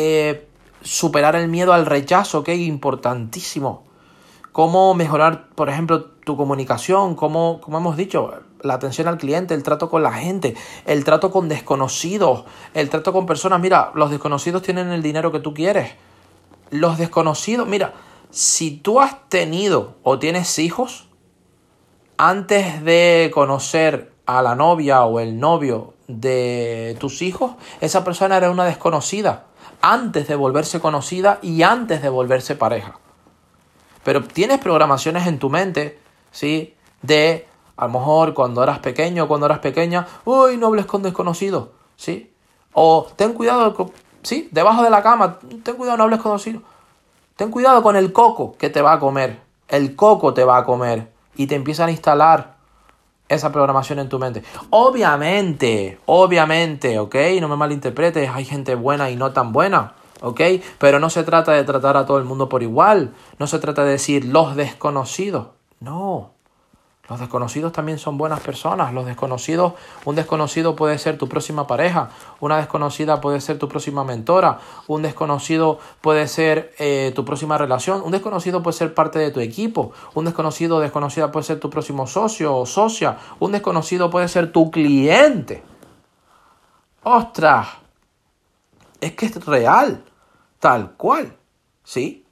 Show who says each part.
Speaker 1: eh, superar el miedo al rechazo, que es importantísimo. Cómo mejorar, por ejemplo, tu comunicación, cómo, como hemos dicho, la atención al cliente, el trato con la gente, el trato con desconocidos, el trato con personas. Mira, los desconocidos tienen el dinero que tú quieres. Los desconocidos, mira, si tú has tenido o tienes hijos, antes de conocer a la novia o el novio de tus hijos, esa persona era una desconocida, antes de volverse conocida y antes de volverse pareja. Pero tienes programaciones en tu mente, ¿sí? De, a lo mejor cuando eras pequeño, cuando eras pequeña, uy, no hables con desconocidos, ¿sí? O ten cuidado, ¿sí? Debajo de la cama, ten cuidado, no hables con desconocidos. Ten cuidado con el coco que te va a comer. El coco te va a comer. Y te empiezan a instalar esa programación en tu mente. Obviamente, obviamente, ¿ok? No me malinterpretes, hay gente buena y no tan buena, ¿ok? Pero no se trata de tratar a todo el mundo por igual. No se trata de decir los desconocidos. No. Los desconocidos también son buenas personas. Los desconocidos, un desconocido puede ser tu próxima pareja, una desconocida puede ser tu próxima mentora, un desconocido puede ser eh, tu próxima relación, un desconocido puede ser parte de tu equipo, un desconocido o desconocida puede ser tu próximo socio o socia, un desconocido puede ser tu cliente. ¡Ostras! Es que es real, tal cual, ¿sí?